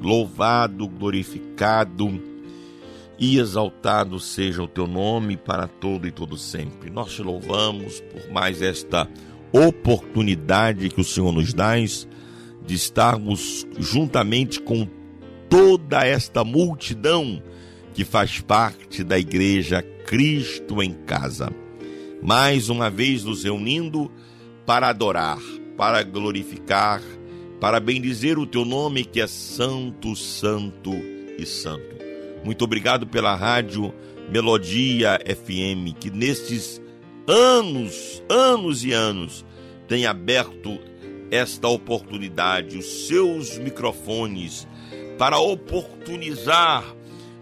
Louvado, glorificado e exaltado seja o teu nome para todo e todo sempre. Nós te louvamos por mais esta oportunidade que o Senhor nos dá de estarmos juntamente com toda esta multidão que faz parte da igreja Cristo em casa. Mais uma vez nos reunindo para adorar, para glorificar para bendizer o teu nome que é santo, santo e santo. Muito obrigado pela rádio Melodia FM, que nestes anos, anos e anos, tem aberto esta oportunidade, os seus microfones, para oportunizar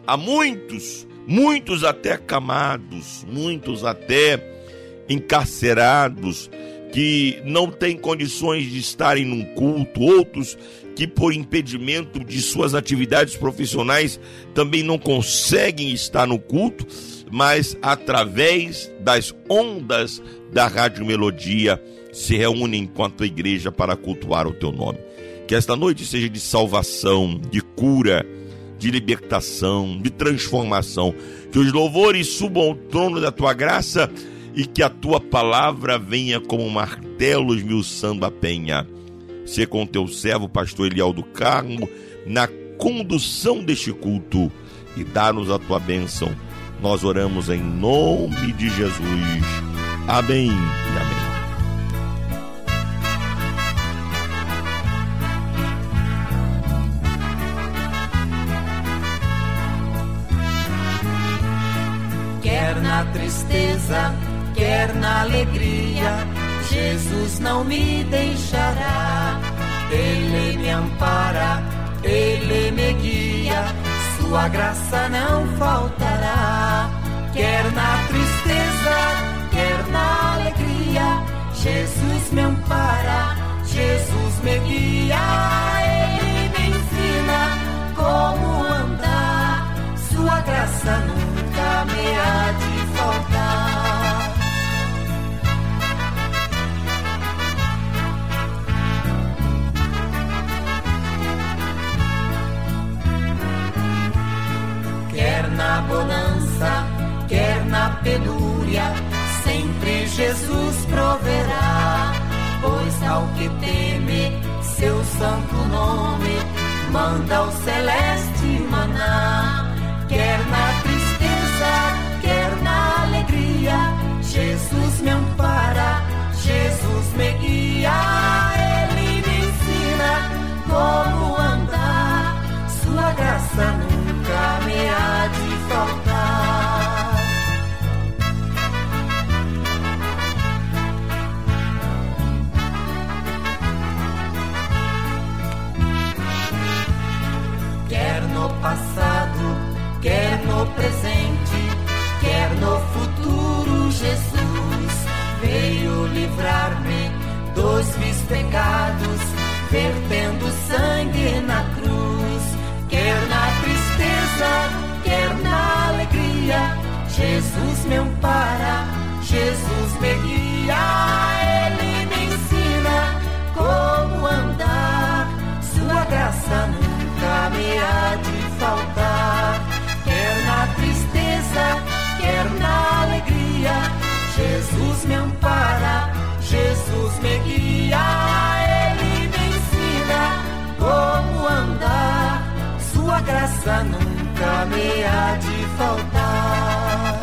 a muitos, muitos até camados, muitos até encarcerados, que não têm condições de estarem num culto, outros que por impedimento de suas atividades profissionais também não conseguem estar no culto, mas através das ondas da Rádio Melodia se reúnem enquanto igreja para cultuar o teu nome. Que esta noite seja de salvação, de cura, de libertação, de transformação. Que os louvores subam ao trono da tua graça e que a tua palavra venha como martelo esmiuçando a penha. Se com teu servo, pastor Eliel do Carmo, na condução deste culto e dá-nos a tua bênção. Nós oramos em nome de Jesus. Amém e amém. Quer na tristeza quer na alegria, Jesus não me deixará. Ele me ampara, ele me guia, sua graça não faltará. Quer na tristeza, quer na alegria, Jesus me ampara, Jesus me guia, ele me ensina como andar, sua graça nunca me de na bonança, quer na penúria, sempre Jesus proverá. Pois ao que teme seu santo nome, manda o celeste maná, quer na meus pecados, vertendo sangue na cruz, quer na tristeza, quer na alegria. Jesus me ampara, Jesus me guia. Graça nunca me há de faltar.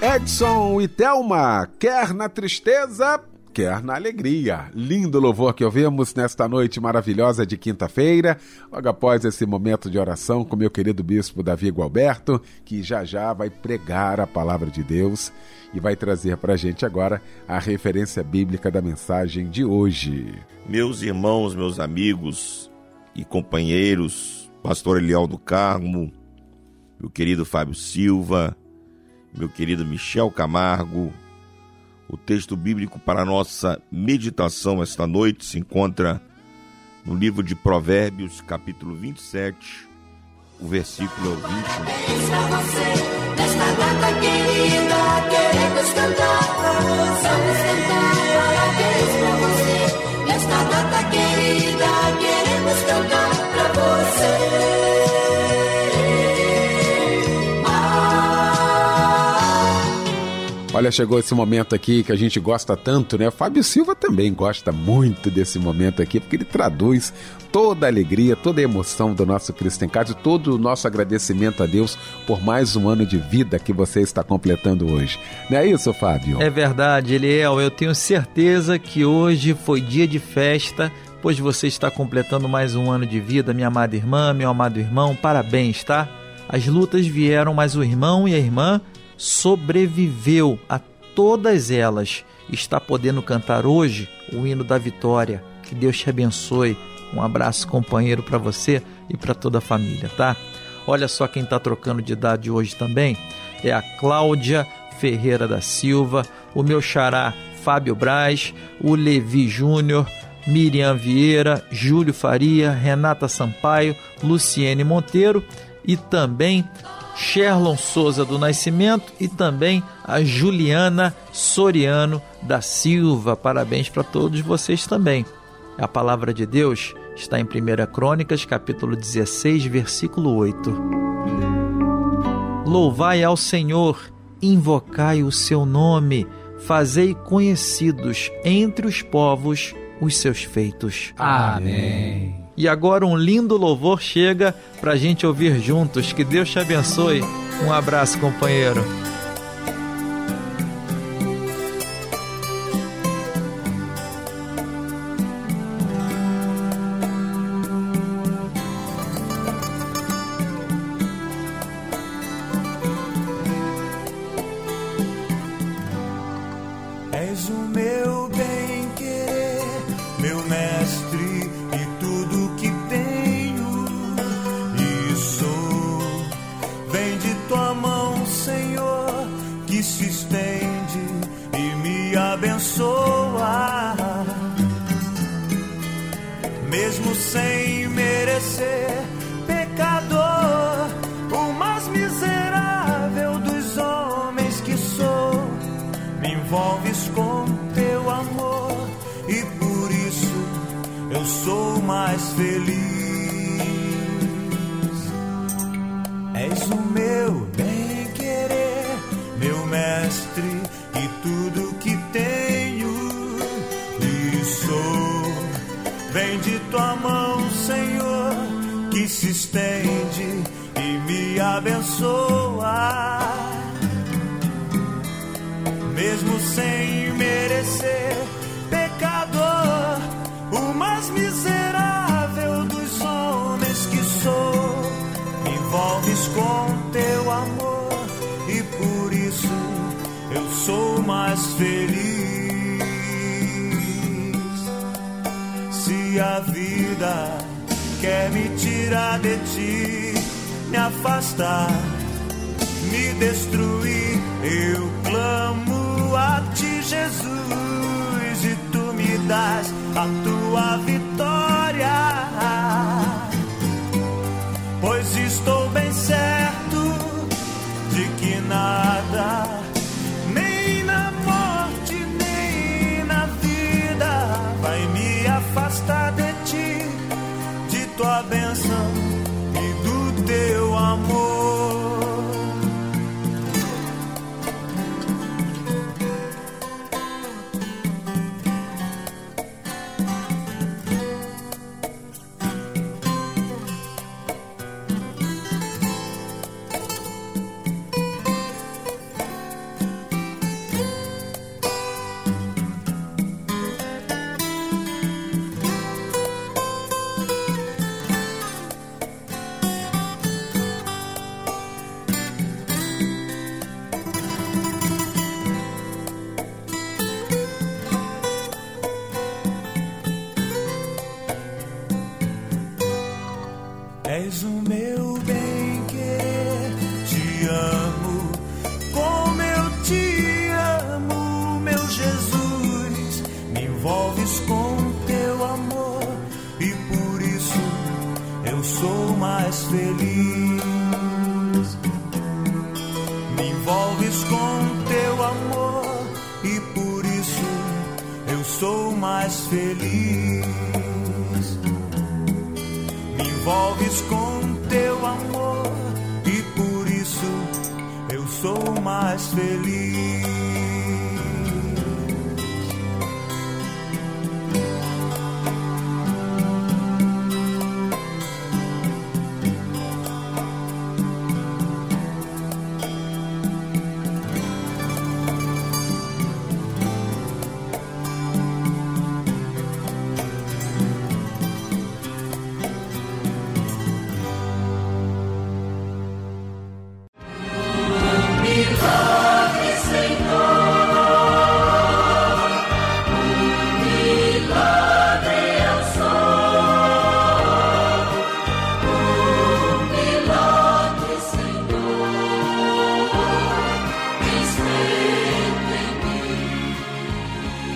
Edson e Thelma, quer na tristeza, quer na alegria. Lindo louvor que ouvimos nesta noite maravilhosa de quinta-feira, logo após esse momento de oração com meu querido bispo Davi Gualberto, que já já vai pregar a palavra de Deus e vai trazer para a gente agora a referência bíblica da mensagem de hoje. Meus irmãos, meus amigos e companheiros, pastor Eliel do Carmo, meu querido Fábio Silva, meu querido Michel Camargo, o texto bíblico para nossa meditação esta noite se encontra no livro de Provérbios, capítulo 27, o versículo 21. Parabéns você, nesta querida, queremos cantar, cantar. Parabéns você, nesta querida, queremos cantar você. Olha, chegou esse momento aqui que a gente gosta tanto, né? O Fábio Silva também gosta muito desse momento aqui, porque ele traduz toda a alegria, toda a emoção do nosso Cristo em todo o nosso agradecimento a Deus por mais um ano de vida que você está completando hoje. Não é isso, Fábio? É verdade, Eliel. Eu tenho certeza que hoje foi dia de festa, pois você está completando mais um ano de vida, minha amada irmã, meu amado irmão. Parabéns, tá? As lutas vieram, mas o irmão e a irmã sobreviveu a todas elas. Está podendo cantar hoje o hino da vitória. Que Deus te abençoe. Um abraço, companheiro, para você e para toda a família, tá? Olha só quem está trocando de idade hoje também. É a Cláudia Ferreira da Silva, o meu xará Fábio Braz, o Levi Júnior, Miriam Vieira, Júlio Faria, Renata Sampaio, Luciene Monteiro e também Sherlon Souza do Nascimento e também a Juliana Soriano da Silva. Parabéns para todos vocês também. A palavra de Deus está em 1 Crônicas, capítulo 16, versículo 8. Louvai ao Senhor, invocai o seu nome, fazei conhecidos entre os povos os seus feitos. Amém. E agora um lindo louvor chega para a gente ouvir juntos. Que Deus te abençoe. Um abraço, companheiro. mesmo sem merecer. Pecador, o mais miserável dos homens que sou, me envolves com teu amor e por isso eu sou mais feliz. És o meu estende e me abençoa. Mesmo sem merecer, pecador, o mais miserável dos homens que sou, me envolves com teu amor e por isso eu sou mais feliz. irá de ti me afastar, me destruir. Eu clamo a ti, Jesus, e tu me das a tua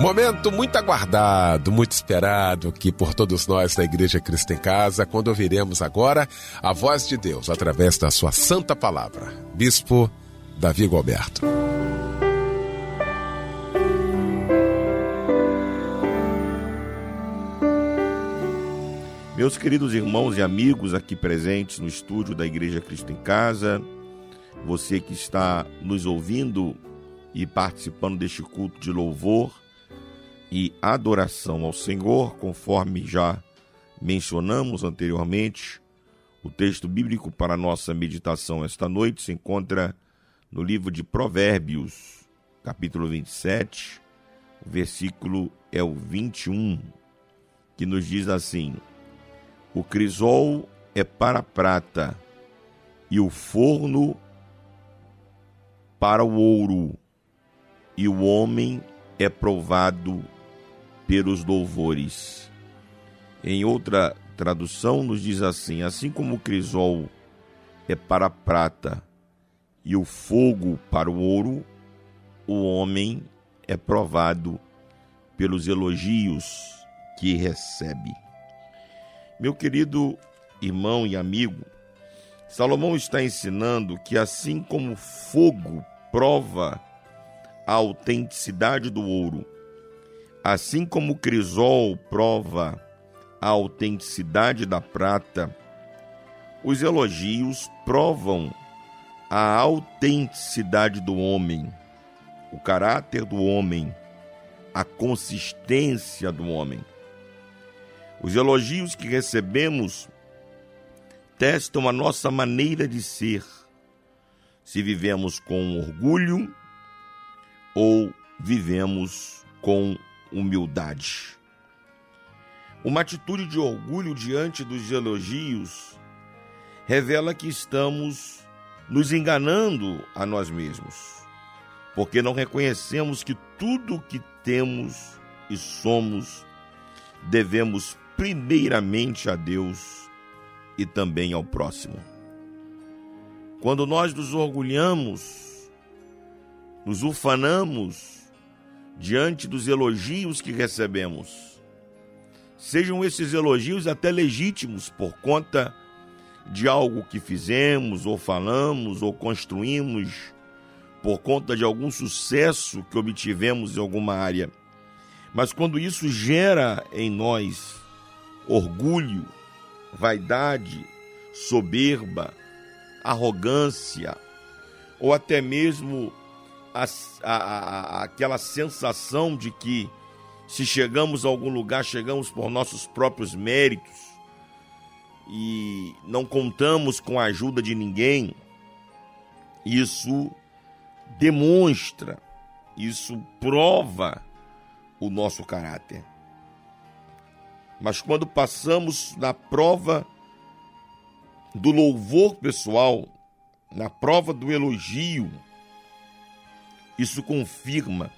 Momento muito aguardado, muito esperado aqui por todos nós da Igreja Cristo em Casa, quando ouviremos agora a voz de Deus através da sua santa palavra. Bispo Davi Gualberto. Meus queridos irmãos e amigos aqui presentes no estúdio da Igreja Cristo em Casa, você que está nos ouvindo e participando deste culto de louvor e adoração ao Senhor, conforme já mencionamos anteriormente, o texto bíblico para nossa meditação esta noite se encontra no livro de Provérbios, capítulo 27, o versículo é o 21, que nos diz assim: O crisol é para a prata e o forno para o ouro, e o homem é provado pelos louvores. Em outra tradução, nos diz assim: assim como o crisol é para a prata e o fogo para o ouro, o homem é provado pelos elogios que recebe. Meu querido irmão e amigo, Salomão está ensinando que assim como fogo prova a autenticidade do ouro, assim como o crisol prova a autenticidade da prata, os elogios provam a autenticidade do homem, o caráter do homem, a consistência do homem. Os elogios que recebemos testam a nossa maneira de ser, se vivemos com orgulho ou vivemos com humildade. Uma atitude de orgulho diante dos elogios revela que estamos nos enganando a nós mesmos, porque não reconhecemos que tudo o que temos e somos devemos primeiramente a Deus e também ao próximo. Quando nós nos orgulhamos, nos ufanamos diante dos elogios que recebemos, sejam esses elogios até legítimos por conta de algo que fizemos, ou falamos, ou construímos, por conta de algum sucesso que obtivemos em alguma área. Mas quando isso gera em nós orgulho, vaidade, soberba, arrogância, ou até mesmo a, a, a, aquela sensação de que se chegamos a algum lugar, chegamos por nossos próprios méritos e não contamos com a ajuda de ninguém, isso demonstra, isso prova o nosso caráter. Mas quando passamos na prova do louvor pessoal, na prova do elogio, isso confirma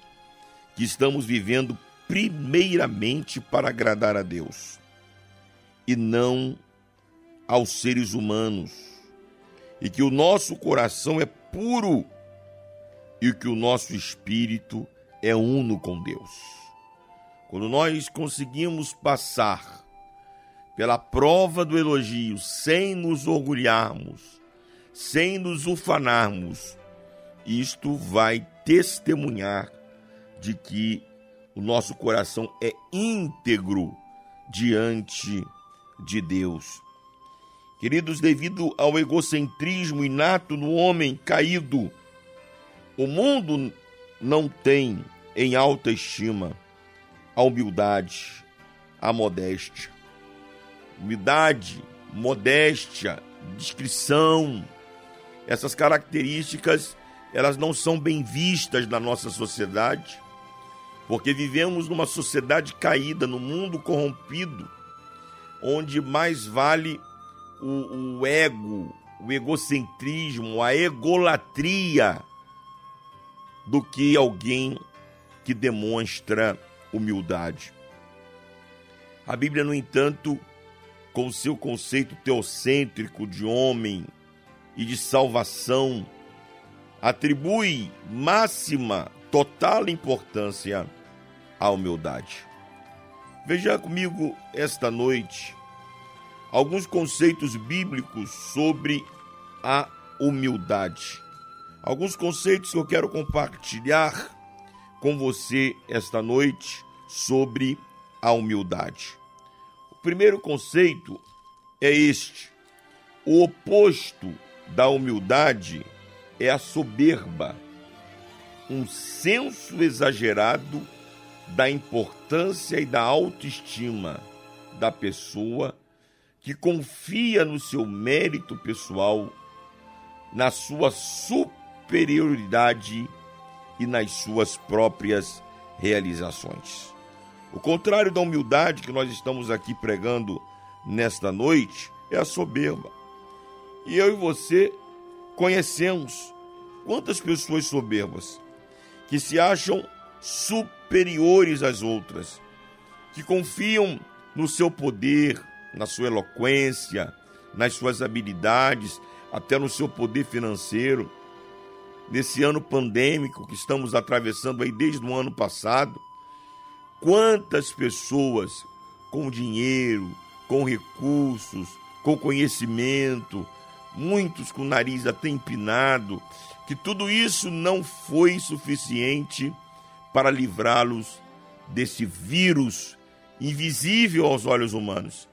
que estamos vivendo primeiramente para agradar a Deus e não aos seres humanos, e que o nosso coração é puro e que o nosso espírito é uno com Deus. Quando nós conseguimos passar pela prova do elogio sem nos orgulharmos, sem nos ufanarmos, isto vai testemunhar de que o nosso coração é íntegro diante de Deus. Queridos, devido ao egocentrismo inato no homem caído, o mundo não tem em alta estima a humildade, a modéstia. Humildade, modéstia, discrição, essas características, elas não são bem vistas na nossa sociedade, porque vivemos numa sociedade caída, num mundo corrompido, onde mais vale o, o ego, o egocentrismo, a egolatria, do que alguém que demonstra humildade. A Bíblia, no entanto, com seu conceito teocêntrico de homem e de salvação, atribui máxima, total importância à humildade. Veja comigo esta noite alguns conceitos bíblicos sobre a humildade. Alguns conceitos que eu quero compartilhar com você esta noite sobre a humildade. O primeiro conceito é este: o oposto da humildade é a soberba, um senso exagerado da importância e da autoestima da pessoa que confia no seu mérito pessoal, na sua superioridade e nas suas próprias realizações. O contrário da humildade que nós estamos aqui pregando nesta noite é a soberba. E eu e você conhecemos. Quantas pessoas soberbas que se acham superiores às outras, que confiam no seu poder, na sua eloquência, nas suas habilidades, até no seu poder financeiro. Nesse ano pandêmico que estamos atravessando aí desde o ano passado, quantas pessoas com dinheiro, com recursos, com conhecimento, muitos com o nariz até empinado, que tudo isso não foi suficiente para livrá-los desse vírus invisível aos olhos humanos.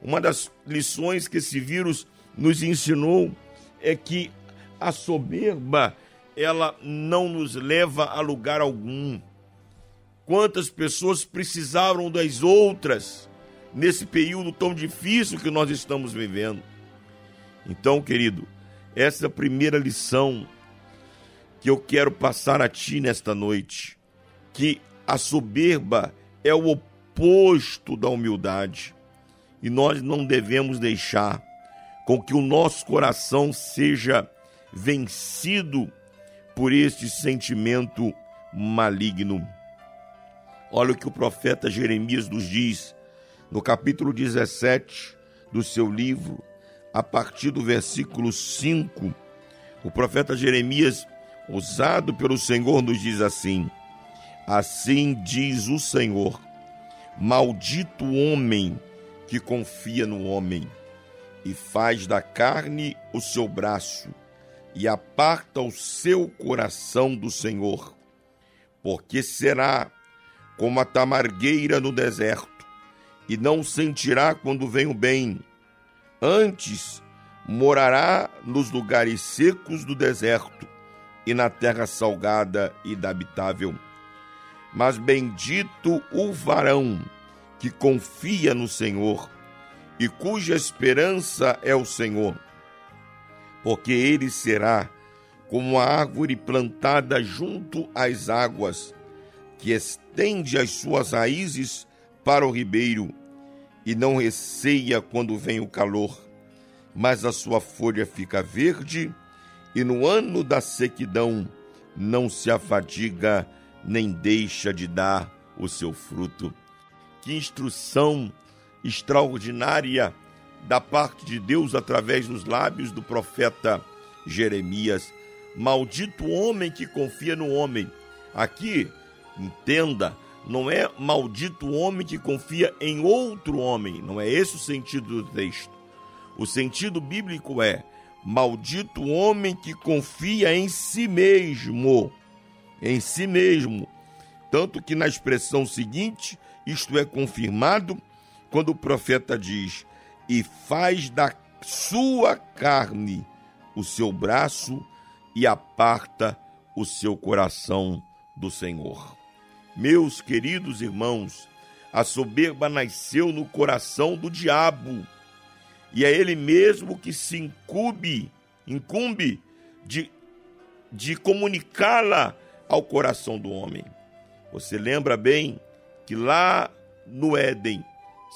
Uma das lições que esse vírus nos ensinou é que a soberba ela não nos leva a lugar algum. Quantas pessoas precisaram das outras nesse período tão difícil que nós estamos vivendo. Então, querido, essa é a primeira lição que eu quero passar a ti nesta noite, que a soberba é o oposto da humildade e nós não devemos deixar com que o nosso coração seja vencido por este sentimento maligno. Olha o que o profeta Jeremias nos diz no capítulo 17 do seu livro, a partir do versículo 5. O profeta Jeremias, usado pelo Senhor, nos diz assim: Assim diz o Senhor: Maldito o homem que confia no homem e faz da carne o seu braço e aparta o seu coração do Senhor, porque será como a tamargueira no deserto, e não sentirá quando vem o bem. Antes morará nos lugares secos do deserto e na terra salgada e inabitável. Mas bendito o varão que confia no Senhor e cuja esperança é o Senhor, porque ele será como a árvore plantada junto às águas, que estende as suas raízes para o ribeiro e não receia quando vem o calor, mas a sua folha fica verde e no ano da sequidão não se afadiga nem deixa de dar o seu fruto. Que instrução extraordinária da parte de Deus através dos lábios do profeta Jeremias. Maldito homem que confia no homem. Aqui, entenda, não é maldito homem que confia em outro homem. Não é esse o sentido do texto. O sentido bíblico é maldito homem que confia em si mesmo. Em si mesmo. Tanto que na expressão seguinte, isto é confirmado quando o profeta diz: E faz da sua carne o seu braço e aparta o seu coração do Senhor. Meus queridos irmãos, a soberba nasceu no coração do diabo, e é ele mesmo que se incumbe, incumbe de, de comunicá-la ao coração do homem. Você lembra bem que lá no Éden,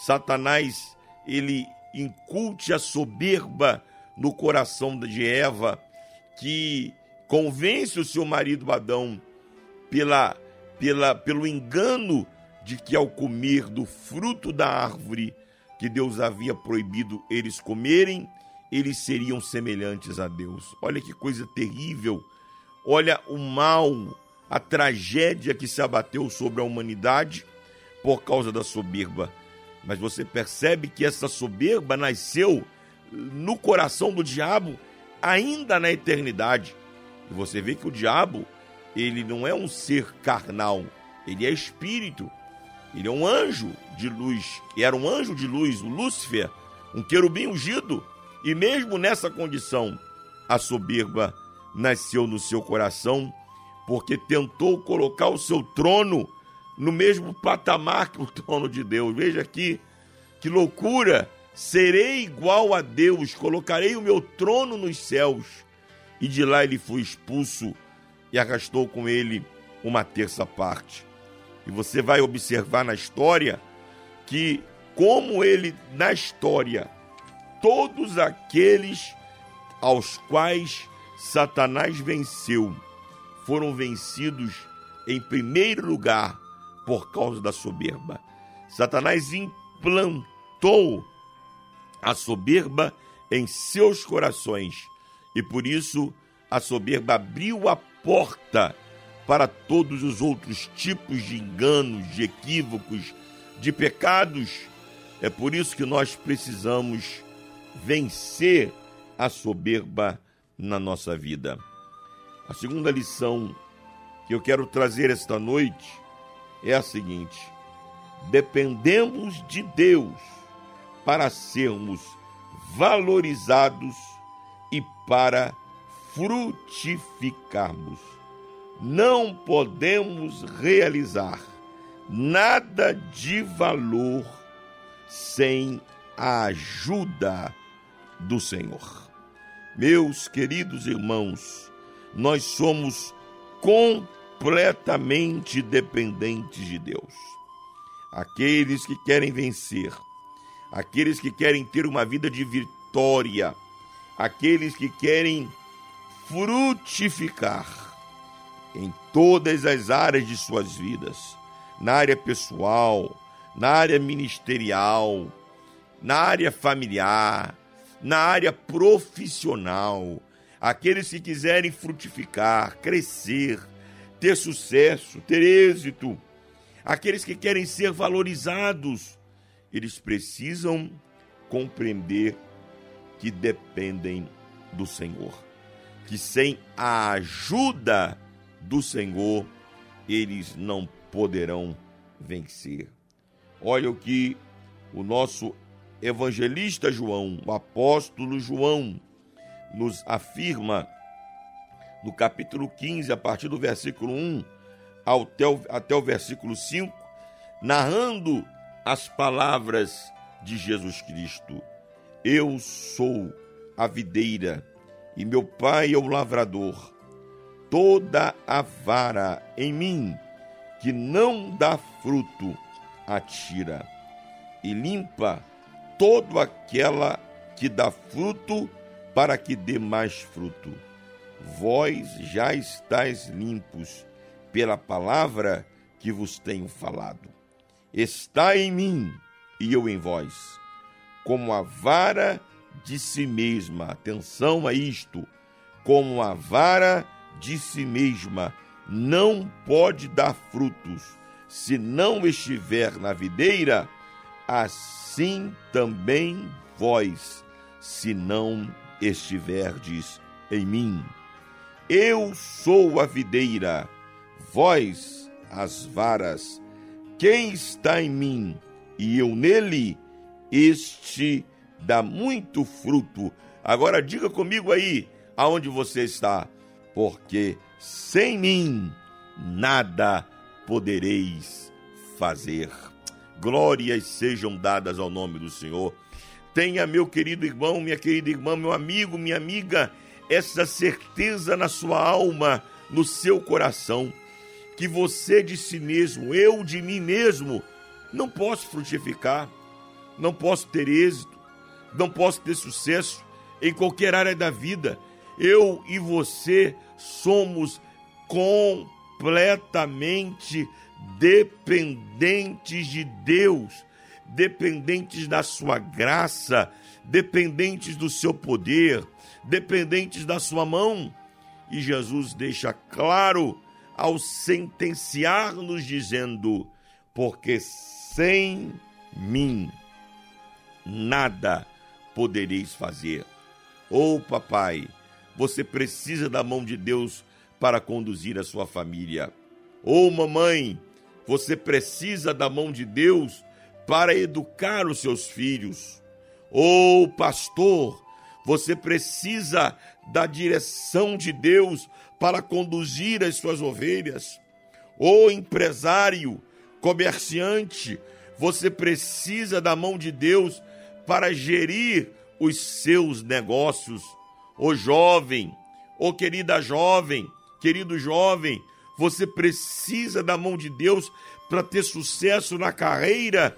Satanás ele inculte a soberba no coração de Eva, que convence o seu marido Adão pela, pela, pelo engano de que ao comer do fruto da árvore que Deus havia proibido eles comerem, eles seriam semelhantes a Deus. Olha que coisa terrível. Olha o mal, a tragédia que se abateu sobre a humanidade por causa da soberba. Mas você percebe que essa soberba nasceu no coração do diabo ainda na eternidade. E você vê que o diabo, ele não é um ser carnal, ele é espírito. Ele é um anjo de luz, era um anjo de luz, o Lúcifer, um querubim ungido. E mesmo nessa condição, a soberba nasceu no seu coração, porque tentou colocar o seu trono no mesmo patamar que o trono de Deus. Veja aqui que loucura! Serei igual a Deus, colocarei o meu trono nos céus. E de lá ele foi expulso e arrastou com ele uma terça parte. E você vai observar na história que, como ele, na história, todos aqueles aos quais Satanás venceu foram vencidos em primeiro lugar por causa da soberba. Satanás implantou a soberba em seus corações e por isso a soberba abriu a porta para todos os outros tipos de enganos, de equívocos, de pecados. É por isso que nós precisamos vencer a soberba na nossa vida. A segunda lição que eu quero trazer esta noite é a seguinte: dependemos de Deus para sermos valorizados e para frutificarmos. Não podemos realizar nada de valor sem a ajuda do Senhor. Meus queridos irmãos, nós somos completamente dependentes de Deus. Aqueles que querem vencer, aqueles que querem ter uma vida de vitória, aqueles que querem frutificar em todas as áreas de suas vidas, na área pessoal, na área ministerial, na área familiar, na área profissional, aqueles que quiserem frutificar, crescer, ter sucesso, ter êxito, aqueles que querem ser valorizados, eles precisam compreender que dependem do Senhor, que sem a ajuda do Senhor eles não poderão vencer. Olha o que o nosso evangelista João, o apóstolo João, nos afirma no capítulo 15, a partir do versículo 1 até o, até o versículo 5, narrando as palavras de Jesus Cristo. Eu sou a videira e meu pai é o lavrador. Toda a vara em mim que não dá fruto, atira e limpa todo aquela que dá fruto, para que dê mais fruto. Vós já estáis limpos pela palavra que vos tenho falado. Está em mim e eu em vós, como a vara de si mesma. Atenção a isto, como a vara de si mesma não pode dar frutos se não estiver na videira, assim também vós, se não estiverdes em mim. Eu sou a videira, vós as varas. Quem está em mim e eu nele, este dá muito fruto. Agora diga comigo aí aonde você está, porque sem mim nada podereis fazer. Glórias sejam dadas ao nome do Senhor. Tenha, meu querido irmão, minha querida irmã, meu amigo, minha amiga, essa certeza na sua alma, no seu coração, que você de si mesmo, eu de mim mesmo, não posso frutificar, não posso ter êxito, não posso ter sucesso em qualquer área da vida. Eu e você somos completamente dependentes de Deus, dependentes da sua graça, dependentes do seu poder, dependentes da sua mão. E Jesus deixa claro ao sentenciar-nos, dizendo: Porque sem mim nada podereis fazer. Oh, papai, você precisa da mão de Deus para conduzir a sua família. Oh, mamãe, você precisa da mão de Deus para educar os seus filhos. Oh, pastor, você precisa da direção de Deus para conduzir as suas ovelhas. Oh, empresário, comerciante, você precisa da mão de Deus para gerir os seus negócios. Oh, jovem, oh, querida jovem, querido jovem, você precisa da mão de Deus para ter sucesso na carreira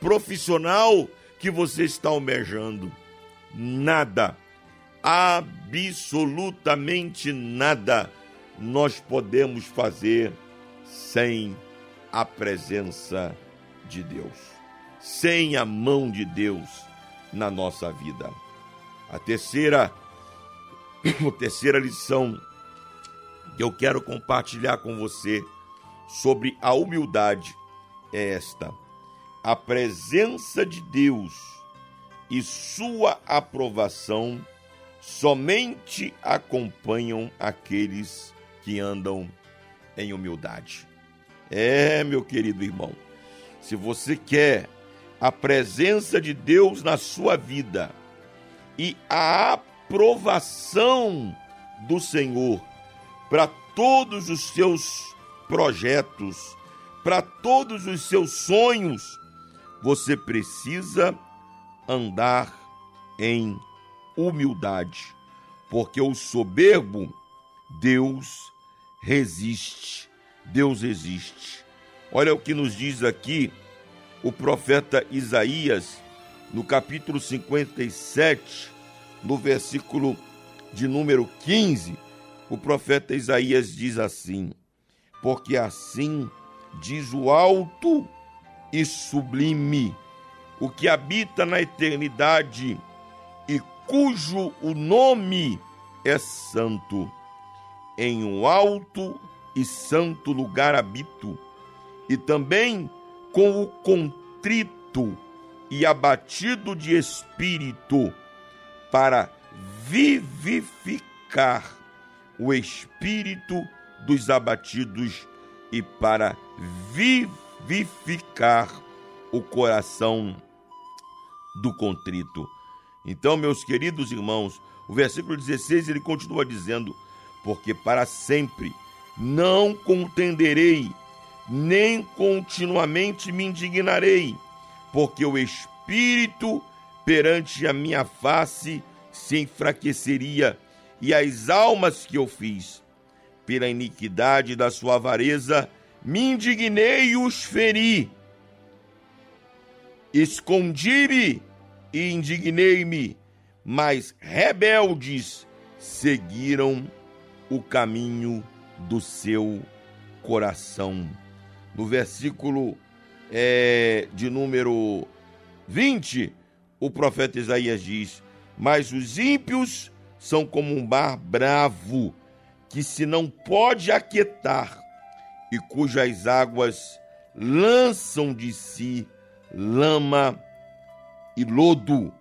profissional que você está almejando. Nada, absolutamente nada, nós podemos fazer sem a presença de Deus, sem a mão de Deus na nossa vida. A terceira, a terceira lição que eu quero compartilhar com você sobre a humildade é esta: a presença de Deus e sua aprovação somente acompanham aqueles que andam em humildade. É, meu querido irmão, se você quer a presença de Deus na sua vida e a aprovação do Senhor para todos os seus projetos, para todos os seus sonhos, você precisa andar em humildade, porque o soberbo, Deus resiste. Deus existe. Olha o que nos diz aqui o profeta Isaías, no capítulo 57, no versículo de número 15. O profeta Isaías diz assim: Porque assim diz o alto e sublime, o que habita na eternidade e cujo o nome é santo. Em um alto e santo lugar habito, e também com o contrito e abatido de espírito, para vivificar o espírito dos abatidos e para vivificar o coração do contrito. Então, meus queridos irmãos, o versículo 16 ele continua dizendo: Porque para sempre não contenderei, nem continuamente me indignarei, porque o espírito perante a minha face se enfraqueceria, e as almas que eu fiz, pela iniquidade da sua avareza, me indignei e os feri. Escondi-me e indignei-me, mas rebeldes seguiram o caminho do seu coração. No versículo é, de número 20, o profeta Isaías diz: Mas os ímpios são como um bar bravo, que se não pode aquietar, e cujas águas lançam de si lama e lodo.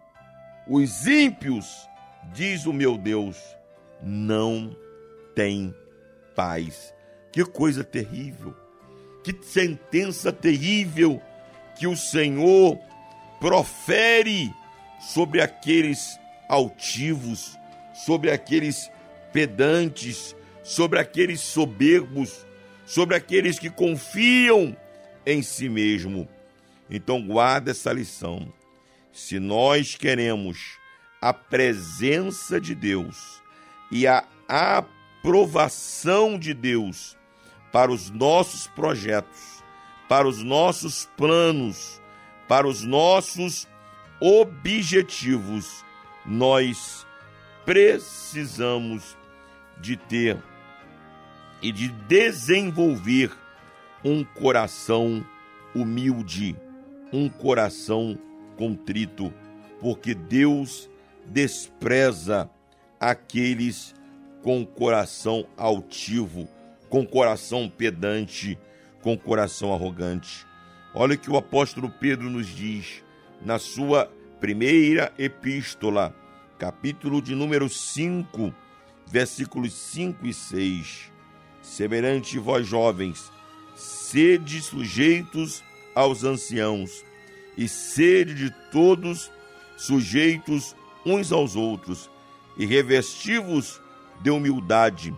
Os ímpios, diz o meu Deus, não têm paz. Que coisa terrível, que sentença terrível que o Senhor profere sobre aqueles altivos, sobre aqueles pedantes, sobre aqueles soberbos, sobre aqueles que confiam em si mesmo. Então guarda essa lição. Se nós queremos a presença de Deus e a aprovação de Deus para os nossos projetos, para os nossos planos, para os nossos objetivos, nós precisamos de ter e de desenvolver um coração humilde, um coração contrito, porque Deus despreza aqueles com coração altivo, com coração pedante, com coração arrogante. Olha o que o apóstolo Pedro nos diz na sua primeira epístola, capítulo de número 5, versículos 5 e 6. Semelhante vós jovens, sede sujeitos aos anciãos, e sede de todos sujeitos uns aos outros, e revestivos de humildade.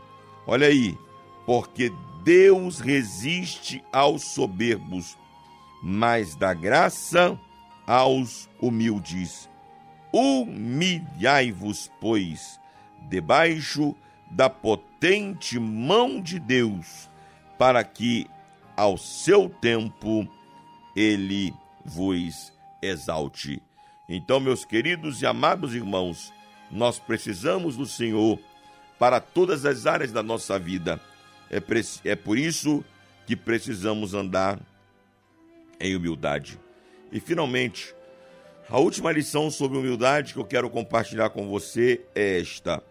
Olha aí, porque Deus resiste aos soberbos, mas dá graça aos humildes. Humilhai-vos, pois, debaixo da potente mão de Deus, para que ao seu tempo ele vos exalte. Então, meus queridos e amados irmãos, nós precisamos do Senhor para todas as áreas da nossa vida. É, é por isso que precisamos andar em humildade. E finalmente, a última lição sobre humildade que eu quero compartilhar com você é esta: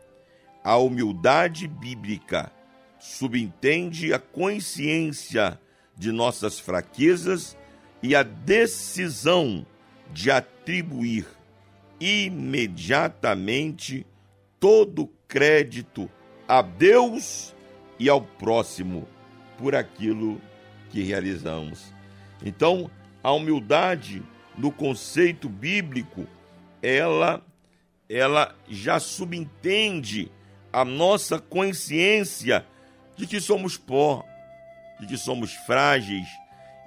a humildade bíblica subentende a consciência de nossas fraquezas e a decisão de atribuir imediatamente todo crédito a Deus e ao próximo por aquilo que realizamos. Então, a humildade no conceito bíblico, ela ela já subentende a nossa consciência de que somos pó, de que somos frágeis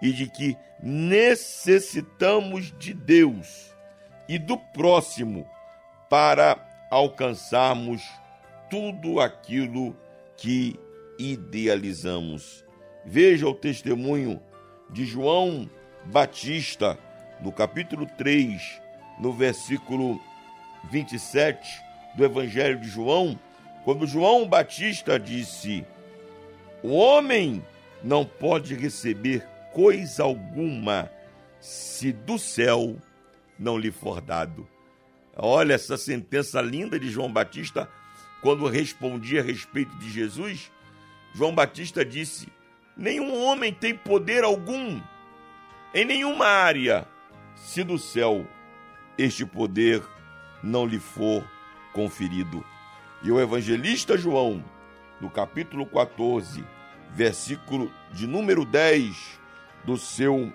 e de que necessitamos de Deus e do próximo para alcançarmos tudo aquilo que idealizamos. Veja o testemunho de João Batista, no capítulo 3, no versículo 27 do Evangelho de João, quando João Batista disse: O homem não pode receber coisa alguma se do céu não lhe for dado. Olha essa sentença linda de João Batista, quando respondia a respeito de Jesus. João Batista disse: Nenhum homem tem poder algum em nenhuma área se do céu este poder não lhe for conferido. E o evangelista João, no capítulo 14, versículo de número 10 do seu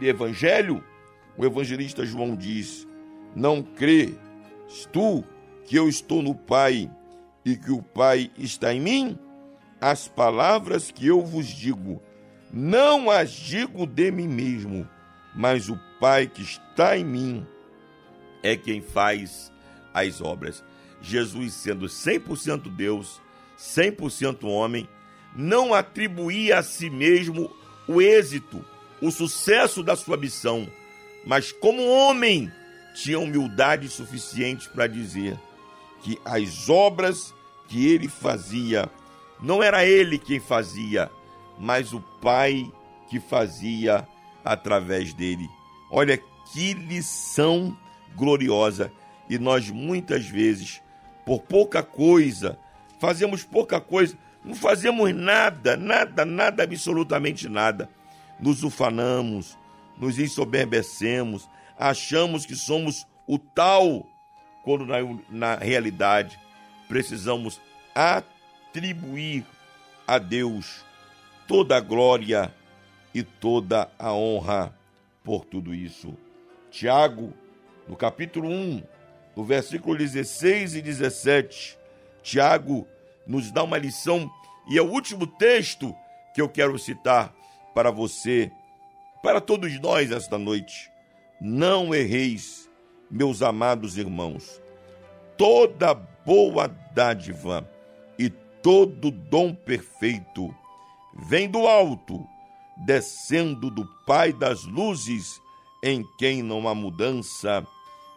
evangelho, o evangelista João diz: Não crês tu que eu estou no Pai e que o Pai está em mim? As palavras que eu vos digo, não as digo de mim mesmo, mas o Pai que está em mim é quem faz as obras. Jesus, sendo 100% Deus, 100% homem, não atribuía a si mesmo o êxito, o sucesso da sua missão, mas como homem tinha humildade suficiente para dizer que as obras que ele fazia não era ele quem fazia, mas o Pai que fazia através dele. Olha que lição gloriosa! E nós muitas vezes, por pouca coisa, fazemos pouca coisa, não fazemos nada, nada, nada, absolutamente nada. Nos ufanamos, nos ensoberbecemos, achamos que somos o tal, quando na, na realidade precisamos atribuir a Deus toda a glória e toda a honra por tudo isso. Tiago, no capítulo 1, no versículo 16 e 17, Tiago nos dá uma lição e é o último texto que eu quero citar para você, para todos nós esta noite. Não erreis, meus amados irmãos. Toda boa dádiva todo dom perfeito vem do alto, descendo do Pai das luzes, em quem não há mudança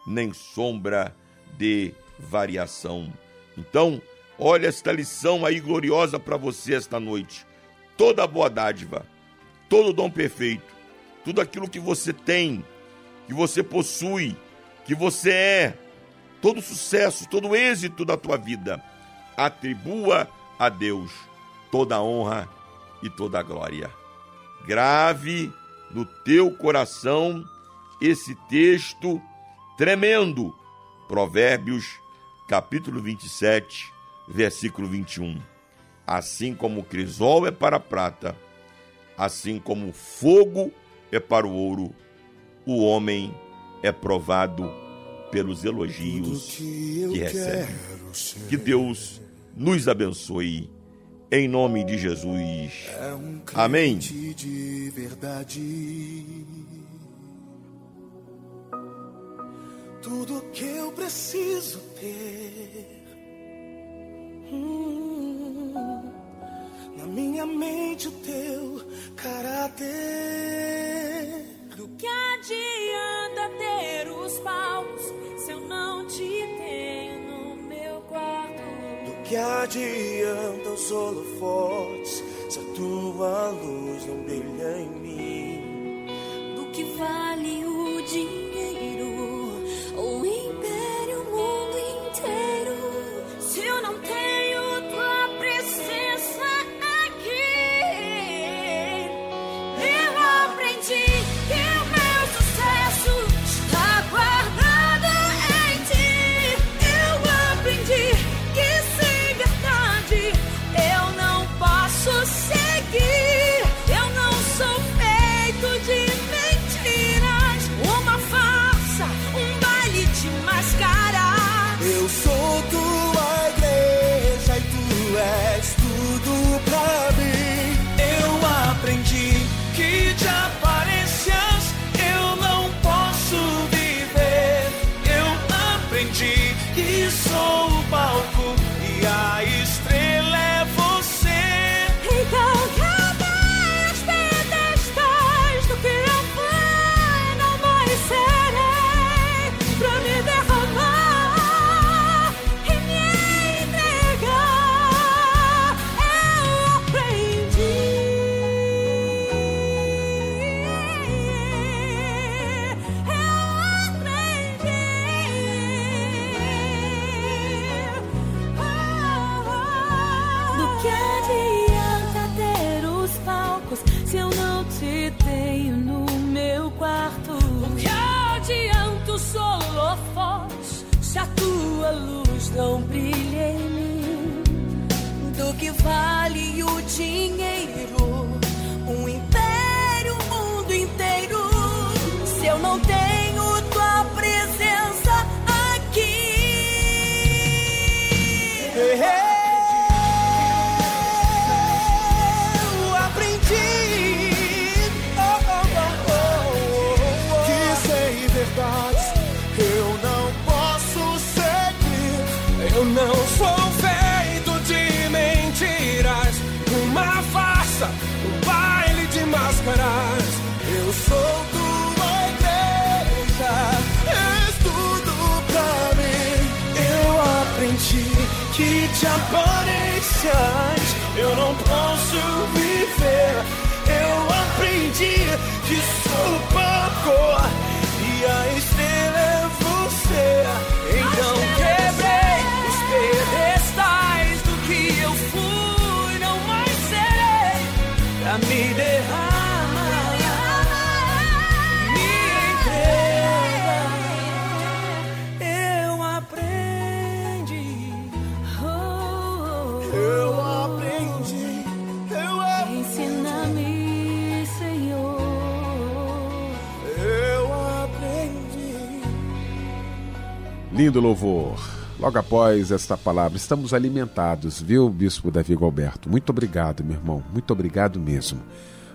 nem sombra de variação. Então, olha esta lição aí gloriosa para você esta noite. Toda boa dádiva, todo dom perfeito, tudo aquilo que você tem, que você possui, que você é, todo sucesso, todo êxito da tua vida, atribua a Deus toda a honra e toda a glória. Grave no teu coração esse texto tremendo. Provérbios, capítulo 27, versículo 21. Assim como o crisol é para a prata, assim como o fogo é para o ouro, o homem é provado pelos elogios que recebe. Que Deus nos abençoe. Em nome de Jesus. Amém. De verdade. Tudo que eu preciso ter. Hum, na minha mente o teu caráter. Do que adianta ter os palmos se eu não te tenho que adianta os holofotes se a tua luz não brilha em mim? Do que vale o dinheiro, eu não posso viver. Eu aprendi que sou pouco e a Lindo louvor. Logo após esta palavra, estamos alimentados, viu, Bispo Davi Galberto? Muito obrigado, meu irmão. Muito obrigado mesmo.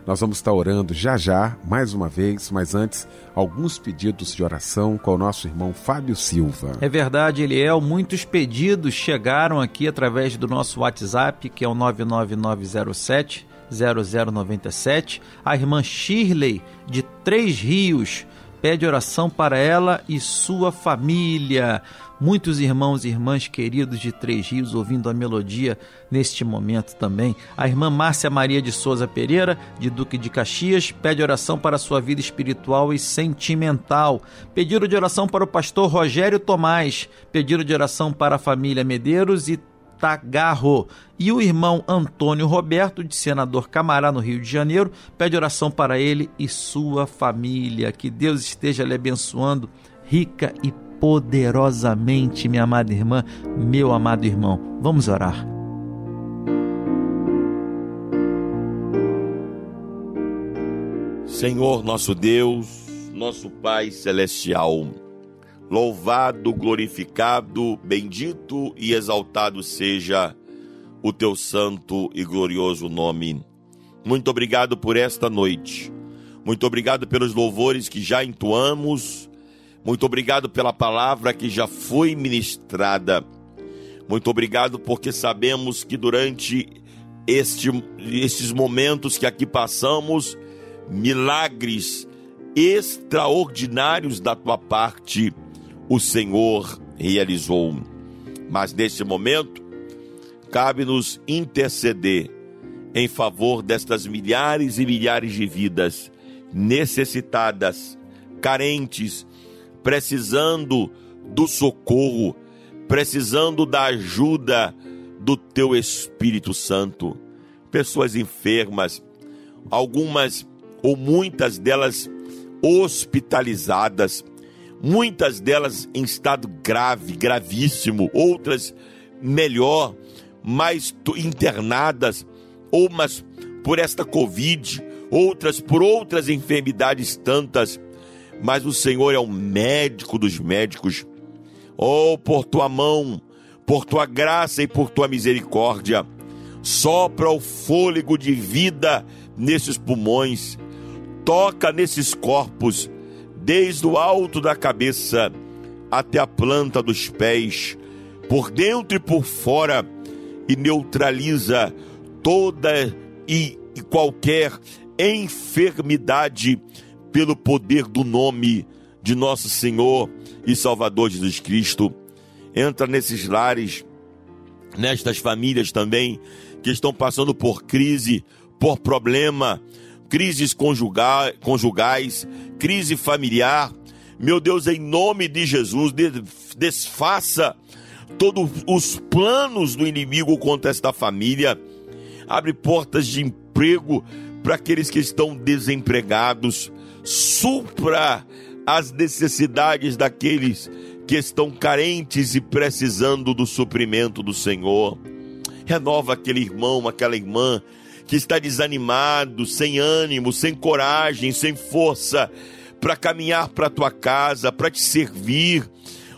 Nós vamos estar orando já já, mais uma vez, mas antes, alguns pedidos de oração com o nosso irmão Fábio Silva. É verdade, Eliel. Muitos pedidos chegaram aqui através do nosso WhatsApp, que é o 99907 0097. A irmã Shirley, de Três Rios, pede oração para ela e sua família. Muitos irmãos e irmãs queridos de Três Rios ouvindo a melodia neste momento também. A irmã Márcia Maria de Souza Pereira, de Duque de Caxias, pede oração para sua vida espiritual e sentimental. Pedido de oração para o pastor Rogério Tomás. Pedido de oração para a família Medeiros e Tagarro. E o irmão Antônio Roberto, de Senador Camará, no Rio de Janeiro, pede oração para ele e sua família. Que Deus esteja lhe abençoando rica e poderosamente, minha amada irmã, meu amado irmão. Vamos orar. Senhor nosso Deus, nosso Pai Celestial, louvado, glorificado, bendito e exaltado seja o teu santo e glorioso nome. Muito obrigado por esta noite. Muito obrigado pelos louvores que já entoamos. Muito obrigado pela palavra que já foi ministrada. Muito obrigado porque sabemos que durante este, estes momentos que aqui passamos, milagres extraordinários da tua parte o Senhor realizou. Mas neste momento, cabe-nos interceder em favor destas milhares e milhares de vidas necessitadas, carentes, precisando do socorro, precisando da ajuda do teu Espírito Santo. Pessoas enfermas, algumas ou muitas delas hospitalizadas, muitas delas em estado grave, gravíssimo, outras melhor, mais internadas, ou mas por esta Covid, outras por outras enfermidades tantas, mas o Senhor é o médico dos médicos. Oh, por tua mão, por tua graça e por tua misericórdia, sopra o fôlego de vida nesses pulmões, toca nesses corpos, desde o alto da cabeça até a planta dos pés, por dentro e por fora, e neutraliza toda e, qualquer enfermidade pelo poder do nome de nosso Senhor e Salvador Jesus Cristo. Entra nesses lares, nestas famílias também que estão passando por crise, por problema, crises conjuga conjugais, crise familiar. Meu Deus, em nome de Jesus, desfaça todos os planos do inimigo contra esta família. Abre portas de emprego para aqueles que estão desempregados. Supra as necessidades daqueles que estão carentes e precisando do suprimento do Senhor. Renova aquele irmão, aquela irmã que está desanimado, sem ânimo, sem coragem, sem força para caminhar para a tua casa, para te servir.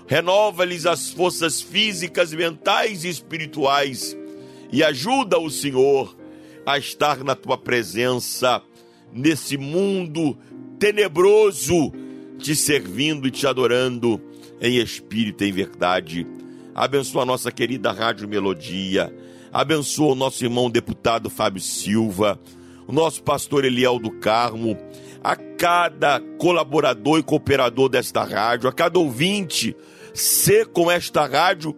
Renova-lhes as forças físicas, mentais e espirituais e ajuda o Senhor a estar na tua presença nesse mundo tenebroso, te servindo e te adorando em espírito e em verdade. Abençoa a nossa querida Rádio Melodia. Abençoa o nosso irmão deputado Fábio Silva, o nosso pastor Eliel do Carmo, a cada colaborador e cooperador desta rádio, a cada ouvinte, ser com esta rádio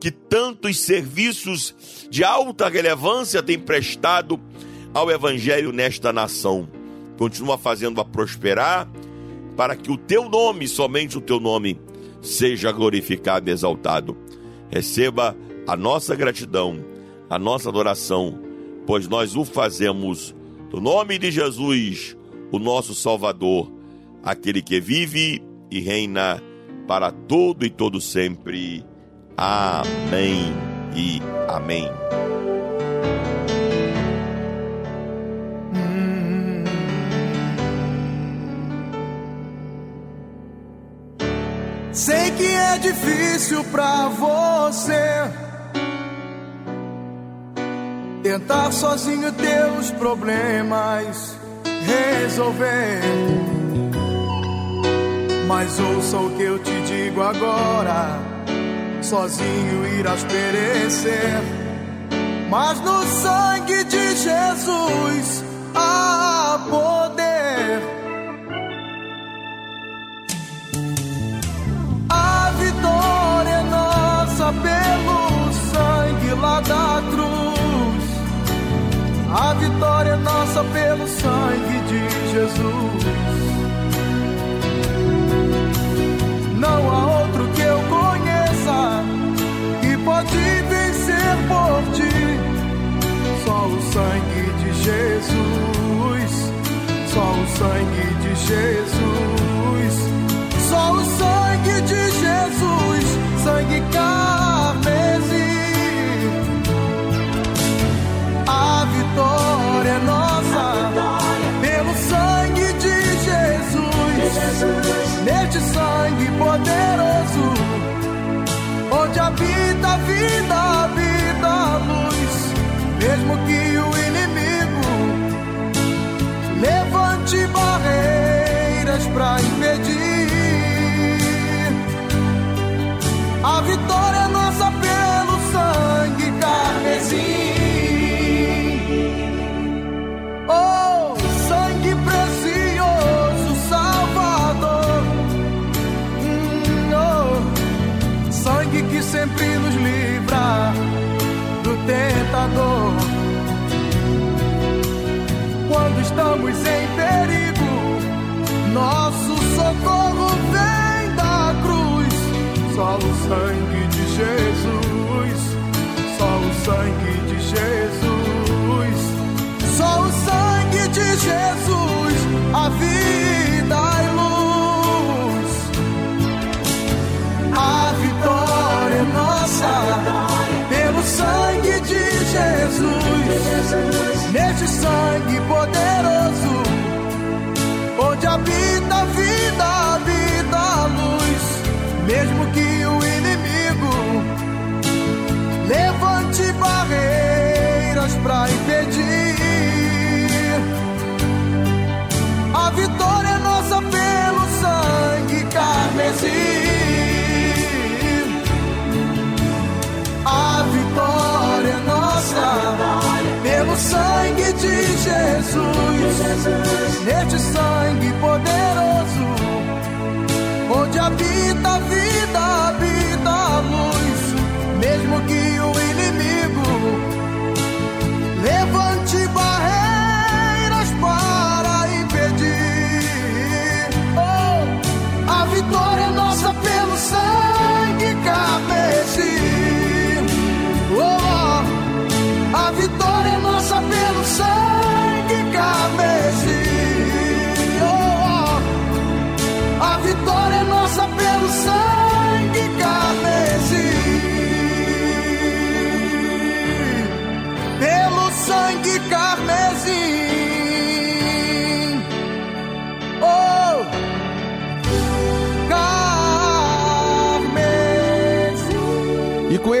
que tantos serviços de alta relevância tem prestado ao Evangelho nesta nação. Continua fazendo-a prosperar, para que o teu nome, somente o teu nome, seja glorificado e exaltado. Receba a nossa gratidão, a nossa adoração, pois nós o fazemos no nome de Jesus, o nosso Salvador, aquele que vive e reina para todo e todo sempre. Amém e amém. Sei que é difícil pra você tentar sozinho teus problemas resolver. Mas ouça o que eu te digo agora: sozinho irás perecer. Mas no sangue de Jesus há poder. A vitória é nossa pelo sangue lá da cruz. A vitória é nossa pelo sangue de Jesus. Não há outro que eu conheça que pode vencer por ti. Só o sangue de Jesus. Só o sangue de Jesus. Estamos em perigo, nosso socorro vem da cruz. Só o sangue de Jesus, só o sangue de Jesus. Só o sangue de Jesus, a vida e luz. A vitória é nossa, pelo sangue de Jesus. Neste sangue poderoso, Jesus. Neste sangue poderoso,